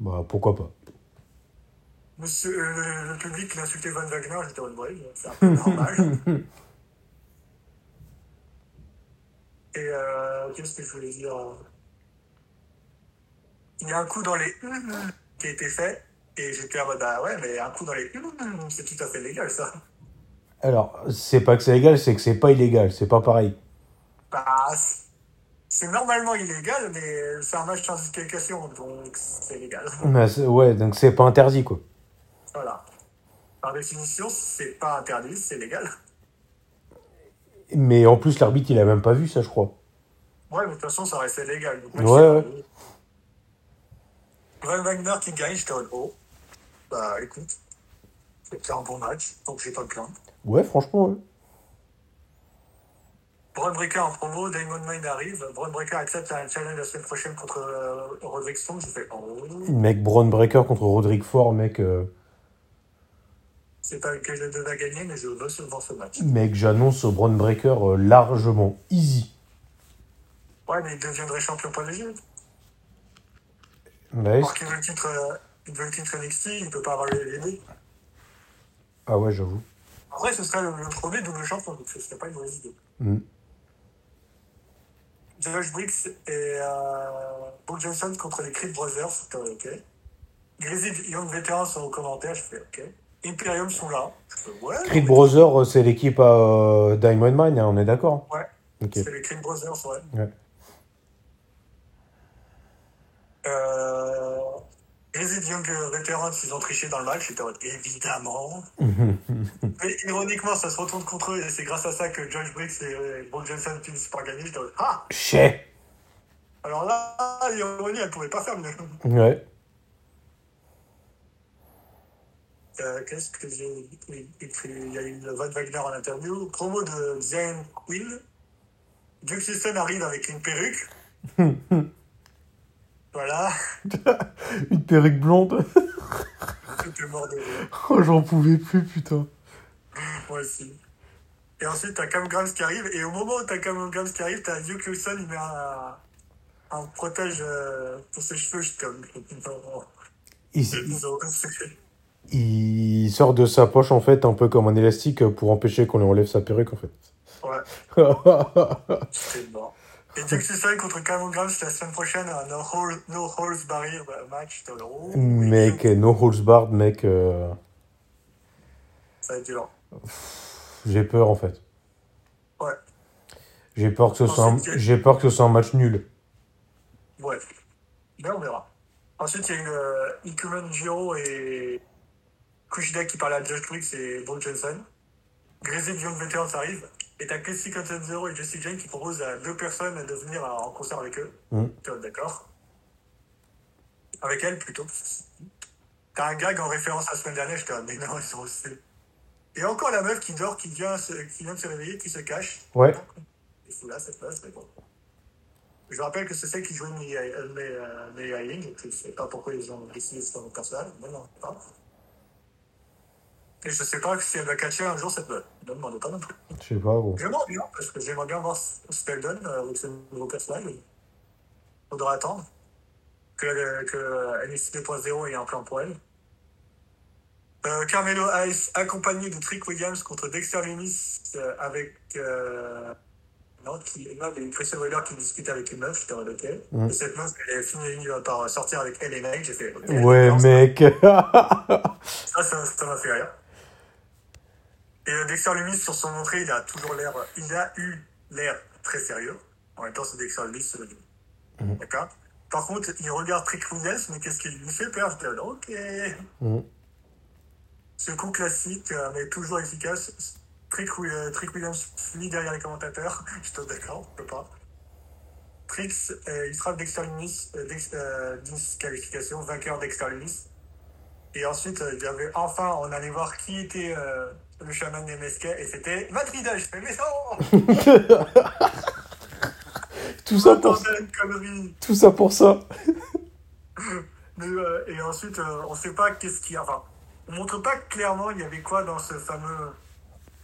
Bah pourquoi pas. Monsieur, euh, le public l'a insulté Von Wagner, j'étais en c'est un peu normal. [LAUGHS] Et euh, qu'est-ce que je voulais dire euh, Il y a un coup dans les hum qui a été fait, et j'étais en mode, bah ouais, mais un coup dans les c'est tout à fait légal ça. Alors, c'est pas que c'est légal, c'est que c'est pas illégal, c'est pas pareil. Bah, c'est- normalement illégal, mais c'est un match sans disqualification, donc c'est légal. Mais ouais, donc c'est pas interdit quoi. Voilà. Par définition, c'est pas interdit, c'est légal. Mais en plus l'arbitre il a même pas vu ça je crois. Ouais, mais de toute façon, ça restait légal. Donc, Ouais, ouais. Von Wagner qui gagne, j'étais en haut. Bah, écoute, c'était un bon match, donc j'ai pas de plainte. Ouais franchement. ouais. Breaker en promo, Damon Mine arrive. Braun Breaker accepte un challenge la semaine prochaine contre euh, Roderick Strong. J'ai fait, oh, Mec Braun Breaker contre Roderick Ford, mec. euh, c'est pas que je devais gagner, mais je veux seulement ce match. Mec, j'annonce au Braun Breaker euh, largement. Easy. Ouais, mais il deviendrait champion pas léger. Ouais, Alors qu'il veut le titre, euh, il veut le titre NXT, il peut pas avoir les les Ah ouais, j'avoue. Après, ce serait le, le premier double champion, donc ce serait pas une mauvaise idée. Mm. Josh Briggs et euh, Paul Johnson contre les Creed Brothers, c'était ok. Grizzly Young Veterans sont aux commentaires, je fais ok. Imperium sont là, ouais. Creed Brothers, euh, c'est l'équipe à euh, Diamond Mine, hein, on est d'accord Ouais, c'est les Creed Brothers, ouais. Ouais. Euh, Grizzly Young Veterans, ils ont triché dans le match, j'étais en mode, évidemment. [LAUGHS] Mais ironiquement, ça se retourne contre eux et c'est grâce à ça que Josh Briggs et euh, Paul Johnson finissent par gagner. J'étais en mode, ah Chez. Alors là, l'ironie, elle pouvait pas faire mieux. Ouais. Euh, Qu'est-ce que j'ai écrit? Il y a eu Von Wagner en interview. Promo de Zion Queen. Duke System arrive avec une perruque. [LAUGHS] voilà. [LAUGHS] Une perruque blonde. Mort de [LAUGHS] oh, j'en pouvais plus, putain. Moi aussi. Et ensuite, t'as Cam Grams qui arrive. Et au moment où t'as Cam Grams qui arrive, t'as Duke Wilson, il met un, un protège euh, pour ses cheveux. J'étais comme. non, Il, c'est bizarre. C'est- il sort de sa poche, en fait, un peu comme un élastique pour empêcher qu'on lui enlève sa perruque, en fait. Ouais, j'étais mort. Et Wilson contre Cam Grams la semaine prochaine, un no, hold, no holds barrier bah, match. Oh, mec, no holds barred, mec. euh, Ça va être dur. J'ai peur, en fait. Ouais. J'ai peur, que ce soit un... J'ai peur que ce soit un match nul. Ouais. Mais on verra. Ensuite, il y a eu euh, Jiro et Kushida qui parlaient à Josh Briggs et Bo Johnson. Grizzly Young Veterans arrive. Et t'as Casey Zero et Jessie Jane qui proposent à deux personnes de venir en concert avec eux. T'es d'accord Avec elle, plutôt. T'as un gag en référence à la semaine dernière, j'étais en mais non, ils sont aussi. Et encore la meuf qui dort, qui vient, se- qui vient de se réveiller, qui se cache. Ouais. Il fout là cette place, mais bon. Je rappelle que c'est celle qui jouait May euh, euh, Hiling. Je ne sais pas pourquoi ils ont décidé de faire mon personnage, mais non, pas. Et je sais pas si elle va catcher un jour cette meuf. Ne me demandez pas non plus. Je sais pas, gros. J'aimerais bien, parce que j'aimerais bien voir ce qu'elle donne euh, avec ce nouveau personnage. Faudra attendre que, euh, que NXT 2.0 ait un plan pour elle. Euh, Carmelo Hayes accompagné de Trick Williams contre Dexter Lumis euh, avec euh, non, qui, non, il Christian Wheeler qui discute avec une meuf, mode ok. Mm. Et cette meuf, elle est finie par sortir avec elle et Mike, j'ai fait. Ouais, mec. [LAUGHS] ça, ça, ça m'a fait rire. Et Dexter Lumis, sur son entrée, il a toujours l'air, il a eu l'air très sérieux. En même temps, c'est Dexter Lumis. euh, Mhm. D'accord Par contre, il regarde Trick Williams, mais qu'est-ce qu'il lui fait peur Je dis, ok. Mhm. Ce coup classique, euh, mais toujours efficace. Trick, Wi- Trick Williams finit derrière les commentateurs. [LAUGHS] Je suis d'accord, on peut pas. Trix, euh, il frappe Dexter Lumis, euh, Dex- euh, disqualification, vainqueur Dexter Lumis. Et ensuite, il y avait enfin, on allait voir qui était le chaman des MSK, et c'était fais, mais non [LAUGHS] Tout ça pour, connerie tout ça pour ça. [LAUGHS] Mais, euh, Et ensuite, euh, on sait pas qu'est-ce qu'il y a. Enfin, on montre pas clairement il y avait quoi dans ce fameux,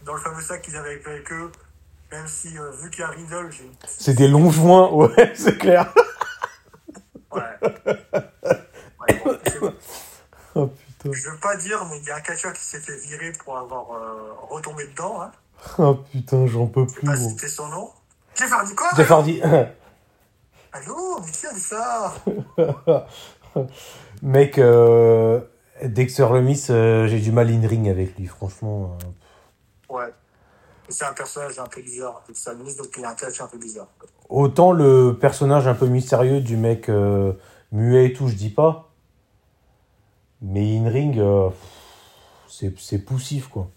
dans le fameux sac qu'ils avaient avec eux. Même si, euh, vu qu'il y a Riddle, j'ai. C'est des longs joints, ouais, [LAUGHS] c'est clair. Ouais. Ouais, bon, c'est bon. Oh Je veux pas dire, mais il y a un catcheur qui s'est fait virer pour avoir euh, retombé dedans. Hein. [LAUGHS] Oh putain, j'en peux Je plus, gros. citer son nom. Jeff Hardy, quoi Jeff Hardy. [LAUGHS] Allô Mais qui a dit ça [LAUGHS] Mec, euh, Dexter Lumis, euh, j'ai du mal in ring avec lui, franchement. euh. Ouais. C'est un personnage un peu bizarre. Un ministre, donc il a un catch un peu bizarre. Autant le personnage un peu mystérieux du mec muet et tout, je dis pas. Mais in ring, euh, c'est c'est poussif, quoi.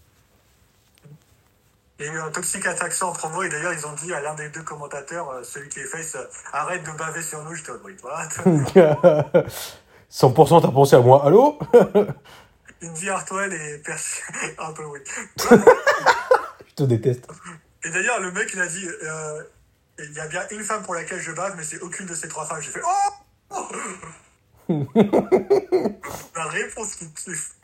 Il y a eu un Toxic Attraction en promo et d'ailleurs ils ont dit à l'un des deux commentateurs, euh, celui qui est face, euh, arrête de baver sur nous. J'étais en mode, what 100% t'as pensé à moi, allô? Indy Hartwell et Percy. un peu oui. [LAUGHS] Je te déteste. Et d'ailleurs le mec il a dit, il y a bien une femme pour laquelle je bave, mais c'est aucune de ces trois femmes. J'ai fait, oh [LAUGHS] La réponse qui kiffe.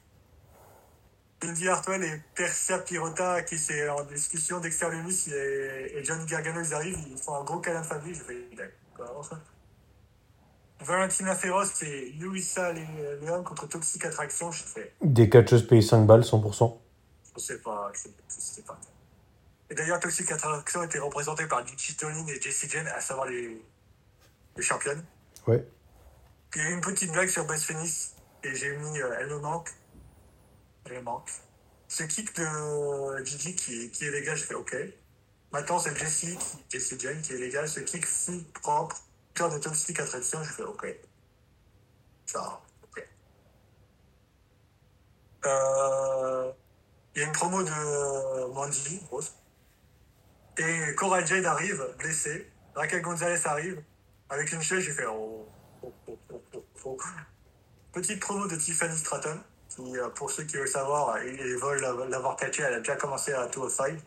Indy Hartwell et Persia Pirota qui c'est en discussion Dexter Lumis et, et Johnny Gargano ils arrivent, ils font un gros câlin de famille. J'ai fait d'accord. Valentina Ferros et Luisa Le- Leon contre Toxic Attraction. Je fais Des catcheuses payées 5 balles, 100%. je sais pas, je sais, je pas. Et d'ailleurs Toxic Attraction était représenté par Gigi Tolin et Jessie Jane, à savoir les, les championnes. Ouais. Puis eu une petite blague sur Best Phoenix et j'ai mis Elle me manque. Elle me manque. Ce kick de Gigi qui, est légal, j'ai fait OK. Maintenant c'est Jessie, qui- Jessie Jane qui est légal. Ce kick full propre, cœur de Toxic Attraction, j'ai fait OK. Ça, OK. Euh, Il y a une promo de Mandy, grosse. Et Cora Jade arrive, blessée. Raquel Gonzalez arrive. Avec une chaise, j'ai fait oh, Petite promo de Tiffany Stratton, qui, euh, pour ceux qui veulent savoir, et veulent la- l'avoir catché, elle a déjà commencé à 205.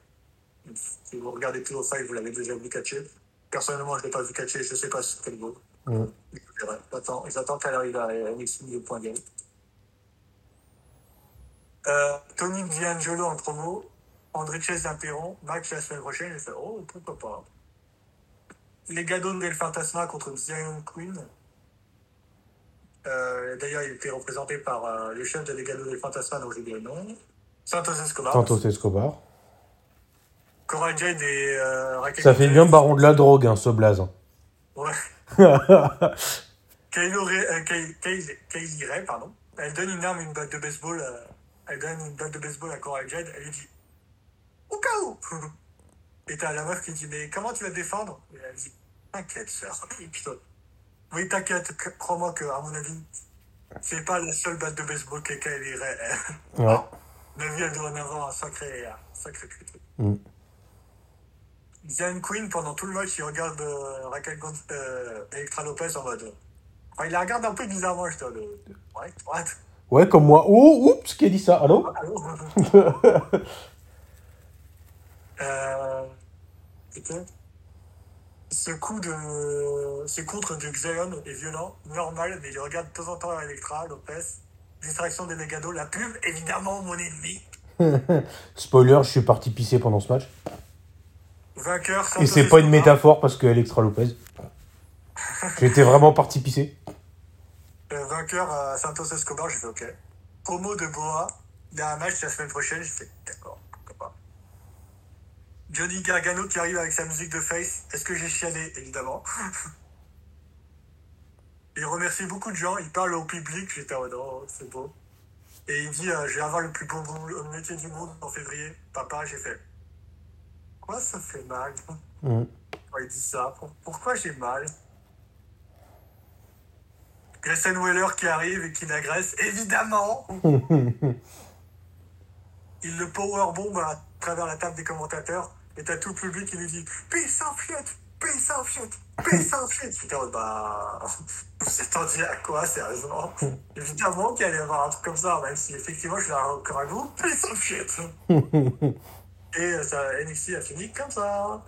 Si vous regardez 205, vous l'avez déjà vu catcher. Personnellement, je ne l'ai pas vu catcher, je ne sais pas sur quel niveau. Mm. Je verrai. J'attends qu'elle arrive à NXT 2.0. Euh, Tony D'Angelo en promo, André Chase Imperon, Max la semaine prochaine, j'ai fait oh pourquoi pas. Les Gados del Fantasma contre Zion Queen. Euh, D'ailleurs, il était représenté par euh, le chef de Les Gados del Fantasma, dont j'ai oublié le nom. Santos Escobar. Santos Escobar. Cora Jade et euh, Raquel Ça fait bien baron de la drogue, hein, ce blaze. Ouais. [LAUGHS] Kylo Ray, euh, Ray, pardon. Elle donne une arme, une batte de baseball. elle donne une batte de baseball à Cora Jade. Elle lui dit Au cas où [LAUGHS] Et t'as la meuf qui dit Mais comment tu vas te défendre? Et elle dit T'inquiète, sœur. Et putain. Oui, t'inquiète, crois-moi que, à mon avis, c'est pas la seule batte de baseball que Kaylee Ray. Ouais. À mon avis, elle doit en avoir un sacré, un sacré truc. Mm. Queen, pendant tout le match, il regarde euh, Raquel euh, Electra Lopez en mode. Enfin, il la regarde un peu bizarrement, je te le. Ouais, what Ouais, comme moi. Oh, oups, qui a dit ça? Allô? Allô? [LAUGHS] Euh. Putain. Ce coup de. Ce contre de Xion est violent, normal, mais il regarde de temps en temps Electra, Lopez. Distraction des Legado, la pub, évidemment mon ennemi. [LAUGHS] Spoiler, je suis parti pisser pendant ce match. Vainqueur, Et c'est pas une métaphore parce que Electra Lopez. [LAUGHS] J'étais vraiment parti pisser. Euh, vainqueur à Santos Escobar, j'ai fait OK. Promo de Boa, il y a un match la semaine prochaine, j'ai fait d'accord. Johnny Gargano qui arrive avec sa musique de face, est-ce que j'ai chialé Évidemment. il remercie beaucoup de gens, il parle au public, j'étais en mode oh, c'est beau. Et il dit euh, je vais avoir le plus beau métier du monde en février. Papa, j'ai fait quoi ça fait mal? Quand il dit ça? Pour- Pourquoi j'ai mal? Grayson Weller qui arrive et qui l'agresse, évidemment! [LAUGHS] Il le powerbomb à travers la table des commentateurs et t'as tout le public qui lui dit Peace en fiette Peace en fiette Peace en fiette J'étais en mode, bah. [LAUGHS] Vous attendiez à quoi, sérieusement? [LAUGHS] Évidemment qu'il allait y avoir un truc comme ça, même si effectivement je l'ai encore à vous. Peace en fiette [LAUGHS] Et euh, ça, NXT a fini comme ça.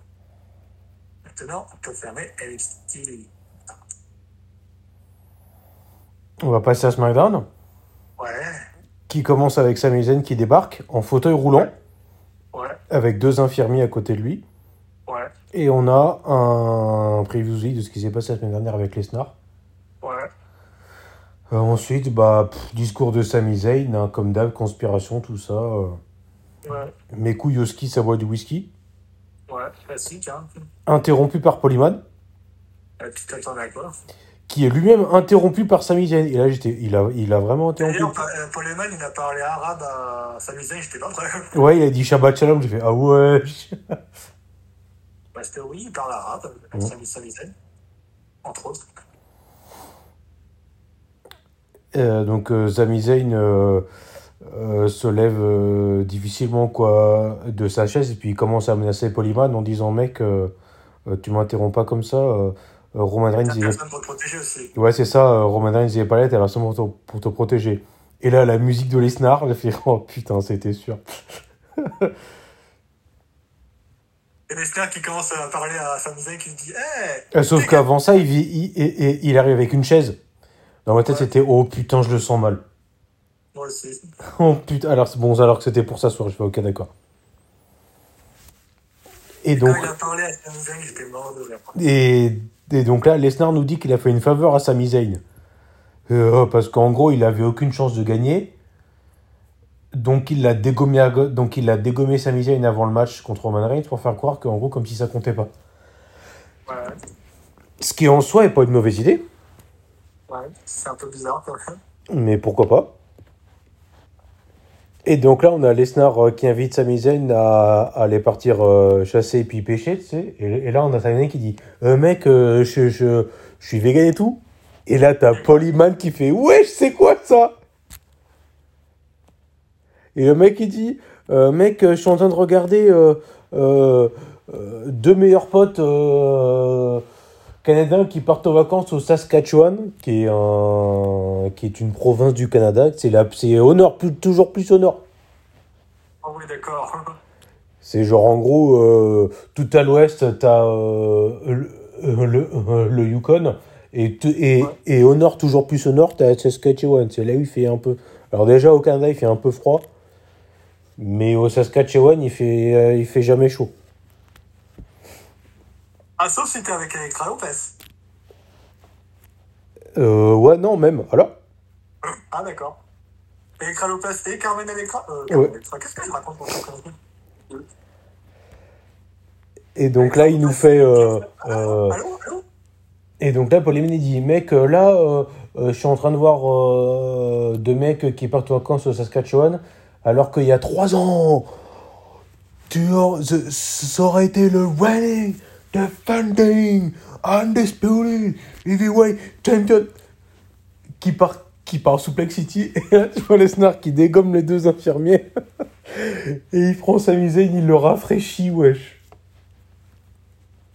Maintenant, on peut fermer NXT. On va passer à SmackDown, Ouais, qui commence avec Sami Zayn qui débarque en fauteuil roulant, ouais, avec deux infirmiers à côté de lui. ouais, Et on a un preview de ce qui s'est passé la semaine dernière avec Lesnar. ouais. Euh, ensuite, bah, pff, discours de Sami Zayn, hein, comme d'hab, conspiration, tout ça. euh. Ouais, Mes couilles au ski, ça boit du whisky. ouais, classique, hein. Interrompu par Polyman, Euh, Tu t'attendais à quoi? Qui est lui-même interrompu par Sami Zayn. Et là, j'étais, il a, il a vraiment interrompu. D'ailleurs, Pa- Paul Heyman, il a parlé arabe à Sami Zayn, j'étais pas prêt. [LAUGHS] Ouais, il a dit Shabbat Shalom. J'ai fait Ah ouais. [LAUGHS] Parce que oui, il parle arabe, avec Ouais. Sami Zayn, entre autres. Euh, donc, euh, Sami Zayn euh, euh, se lève difficilement quoi, de sa chaise et puis il commence à menacer Polyman en disant Mec, tu m'interromps pas comme ça. Euh, Roman Reigns, T'as il est personne pour te protéger aussi. Ouais, c'est ça, euh, Roman Reigns et Palette, elle a seulement pour te, pour te protéger. Et là, la musique de Lesnar, j'ai fait, oh putain, c'était sûr. [LAUGHS] Et Lesnar qui commence à parler à Sami Zayn qui dit Hey Euh, Sauf qu'avant ça, il, vit- il, il- il- il arrive avec une chaise. Dans ma tête, Ouais. c'était, oh putain, je le sens mal. Moi aussi. [LAUGHS] Oh putain, alors c'est bon, alors que c'était pour s'asseoir, je fais, ok, d'accord. Et donc, Quand il a parlé à Sami Zayn, j'étais mort de rire. et, et donc là, Lesnar nous dit qu'il a fait une faveur à Sami Zayn. Euh, parce qu'en gros, il avait aucune chance de gagner. Donc il l'a dégommé, à go- donc il a dégommé Sami Zayn avant le match contre Roman Reigns pour faire croire qu'en gros, comme si ça comptait pas. Ouais, Ce qui en soi est pas une mauvaise idée, ouais, c'est un peu bizarre quand même. mais pourquoi pas. Et donc là, on a Lesnar euh, qui invite Sami Zayn à, aller partir euh, chasser et puis pêcher, tu sais. Et, là, on a Sami qui dit euh, Mec, euh, je, suis vegan et tout. Et là, t'as Polyman qui fait Ouais, c'est quoi ça? Et le mec, il dit Mec, je suis en train de regarder deux meilleurs potes canadiens qui partent en vacances au Saskatchewan, qui est, un, qui est une province du Canada. C'est la- au nord, plus, toujours plus au nord. Oh oui, d'accord. C'est genre en gros, euh, tout à l'ouest, t'as euh, le, euh, le, euh, le Yukon, et, te- et, Ouais. et au nord, toujours plus au nord, t'as Saskatchewan. C'est là où il fait un peu. Alors déjà au Canada, il fait un peu froid, mais au Saskatchewan, il fait, euh, il fait jamais chaud. Ah, sauf si t'es avec Electra Lopez. Euh, ouais, non, même. Alors Ah, d'accord. Electra Lopez et Carmen Electra euh, Carmen Ouais. Electra, qu'est-ce que je raconte Et donc là, il nous fait. euh, euh, Allô, allô Et donc là, Paul dit Mec, là, euh, je suis en train de voir deux mecs qui partent en vacances au Saskatchewan, alors qu'il y a trois ans, tu ça aurait été le reigning, defending, undisputed, heavyweight champion, qui part, qui part sous Plex City. Et là, tu vois Lesnar qui dégomme les deux infirmiers. [LAUGHS] Et il prend sa Zayn, il le rafraîchit, wesh.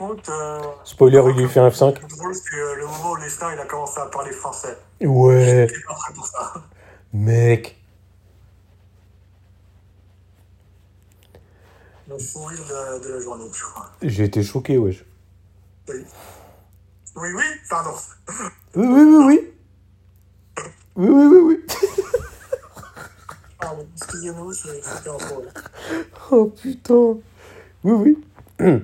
Euh, Spoiler, il lui fait un F5. Le drôle, c'est le moment où Lesnar il a commencé à parler français. Ouais, pas prêt pour ça. mec. Le de, de la journée, je crois. J'ai été choqué, wesh. Oui. Oui, oui, pardon. Oui, oui, oui, oui. Oui, oui, oui, oui. Pardon, excusez-moi, c'était. Oh putain. Oui, oui. [CLEARS THROAT]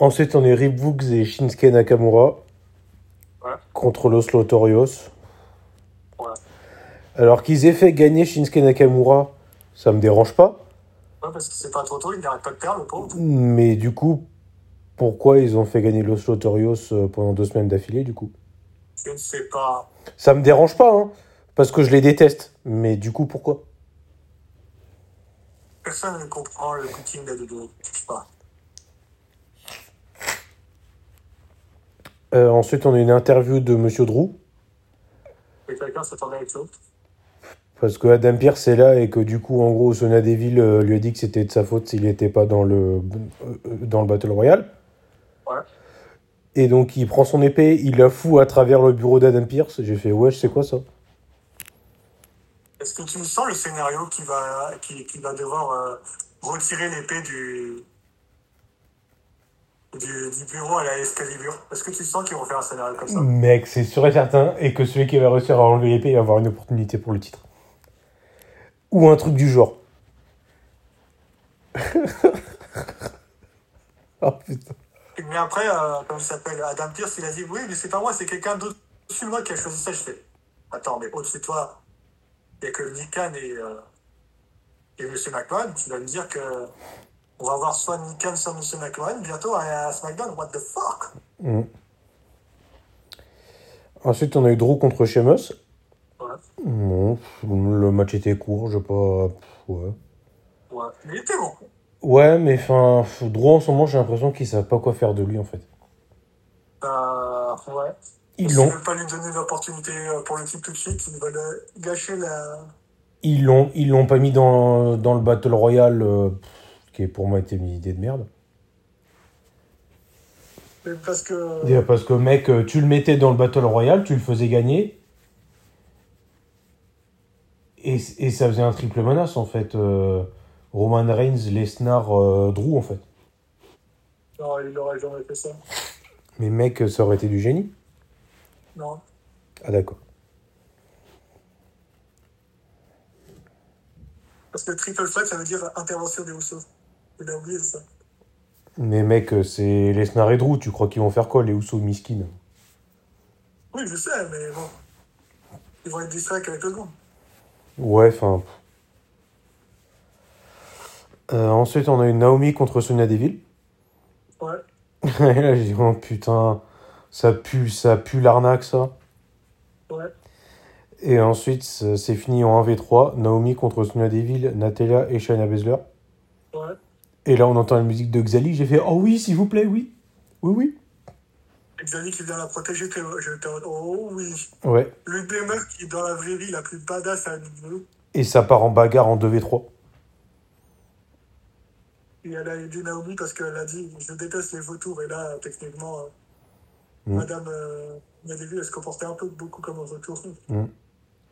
Ensuite, on est Rip et Shinsuke Nakamura Ouais. contre Los Lotorios. Ouais. Alors qu'ils aient fait gagner Shinsuke Nakamura, ça me dérange pas. Ouais, parce que c'est pas trop tôt, il n'arrête pas de perdre, le pauvre. Mais du coup, pourquoi ils ont fait gagner Los Lotorios euh, pendant deux semaines d'affilée, du coup? Je ne sais pas. Ça me dérange pas, hein, parce que je les déteste. Mais du coup, pourquoi? Personne ne comprend le booking de Dodo. Je sais pas. Euh, Ensuite, on a une interview de Monsieur Drew. Et quelqu'un s'attendait à autre chose. Parce que Adam Pierce est là et que du coup, en gros, Sonia Deville euh, lui a dit que c'était de sa faute s'il n'était pas dans le, euh, euh, dans le Battle Royale. Ouais. Et donc, il prend son épée, il la fout à travers le bureau d'Adam Pierce. J'ai fait, ouais, c'est quoi ça? Est-ce que tu sens le scénario qui va, qui, qui va devoir euh, retirer l'épée du, du, du bureau à la Excalibur Est-ce que tu sens qu'ils vont faire un scénario comme ça? Mec, c'est sûr et certain. Et que celui qui va réussir à enlever l'épée, va avoir une opportunité pour le titre. Ou un truc du genre. [LAUGHS] oh putain. Mais après, euh, comme s'appelle, Adam Pierce, il a dit Oui, mais c'est pas moi, c'est quelqu'un d'autre au-dessus de moi qui a choisi ça. Je fais Attends, mais au-dessus de toi, il n'y a que Nick Khan et, euh, et M. McMahon. Tu vas me dire que on va voir soit Nick Khan, soit M. McMahon bientôt à, à SmackDown. What the fuck? Mm. Ensuite, on a eu Drew contre Sheamus. Ouais. Bon, le match était court, je sais pas. Ouais. Ouais. Mais il était bon. Ouais, mais enfin, Drew en ce moment, j'ai l'impression qu'ils savent pas quoi faire de lui en fait. Euh, ouais. Ils Ils l'ont, ne veulent pas lui donner l'opportunité euh, pour le titre tout de suite. Ils veulent gâcher la. ils l'ont, ils l'ont pas mis dans, dans le Battle Royale, euh, qui est pour moi était une idée de merde. Mais Parce que. Parce que mec, tu le mettais dans le Battle Royale, tu le faisais gagner. Et, et ça faisait un triple menace en fait. euh, Roman Reigns, Lesnar, euh, Drew en fait. Non, il n'aurait jamais fait ça. Mais mec, ça aurait été du génie. Non. Ah d'accord. Parce que triple threat, ça veut dire intervention des Usos. Il a oublié ça. Mais mec, c'est Lesnar et Drew, tu crois qu'ils vont faire quoi les Usos miskin? Oui, je sais, mais bon. Ils vont être distraits avec le monde. Ouais, enfin. Euh, ensuite, on a eu Naomi contre Sonia Deville. Ouais. [LAUGHS] Et là, j'ai dit, oh putain, ça pue, ça pue l'arnaque, ça. Ouais. Et ensuite, c'est fini en 1v3. Naomi contre Sonia Deville, Natalia et Shayna Baszler. Ouais. Et là, on entend la musique de Xali. J'ai fait, oh oui, s'il vous plaît, oui. Oui, oui. Xali qui vient la protéger, mode, oh oui. Ouais. Qui est dans la vraie vie la plus badass à niveau. Et ça part en bagarre en 2v3. Et elle a aidé Naomi parce qu'elle a dit Je déteste les vautours. Et là, techniquement, euh, Mm. Madame euh, Nadevi, elle se comportait un peu beaucoup comme un vautour.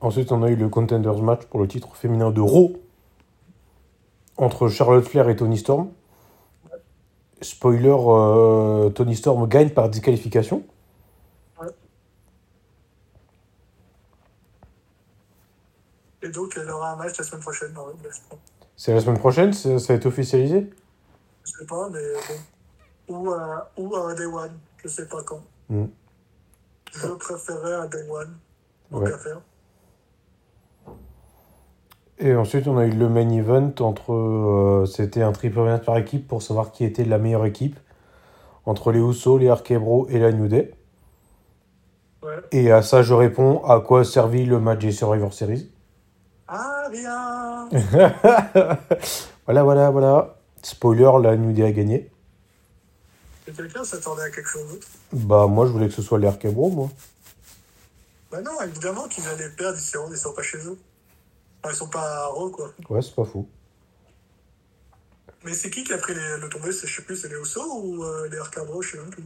Ensuite, on a eu le Contenders match pour le titre féminin de Raw entre Charlotte Flair et Tony Storm. Spoiler, euh, Tony Storm gagne par disqualification. Et donc, elle aura un match la semaine prochaine. Ouais, crois. C'est la semaine prochaine, ça ça a été officialisé? Je sais pas, mais bon. Ou à, ou à Day One, je sais pas quand. Mm. Je préférais un Day One, donc Ouais. à faire. Et ensuite, on a eu le main event entre. euh, C'était un triple match par équipe pour savoir qui était la meilleure équipe. Entre les Usos, les Arkebro et la New Day. Ouais. Et à ça, je réponds à quoi a servi le match des Survivor Series Ah, rien [LAUGHS] Voilà, voilà, voilà. Spoiler, la New Day a gagné. Et quelqu'un s'attendait à quelque chose d'autre? Bah, moi, je voulais que ce soit les Arkebro, moi. Bah non, évidemment qu'ils allaient perdre, sont, ils sont pas chez eux. Enfin, ils sont pas Raw, quoi. Ouais, c'est pas fou. Mais c'est qui qui a pris les- le tombé C'est- Je sais plus, c'est les Usos ou euh, les Arcabro, je sais même plus.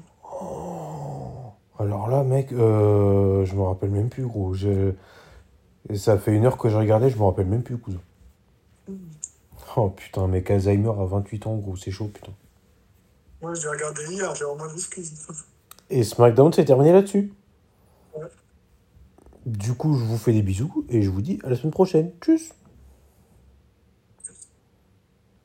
Alors là, mec, euh, je me rappelle même plus, gros. Je... et Ça fait une heure que je regardais, je me rappelle même plus, cousin. Oh putain, mec, Alzheimer à 28 ans, gros, c'est chaud, putain. Moi, j'ai regardé hier, j'ai vraiment excuse. Et SmackDown s'est terminé là-dessus. Du coup, je vous fais des bisous et je vous dis à la semaine prochaine. Tchuss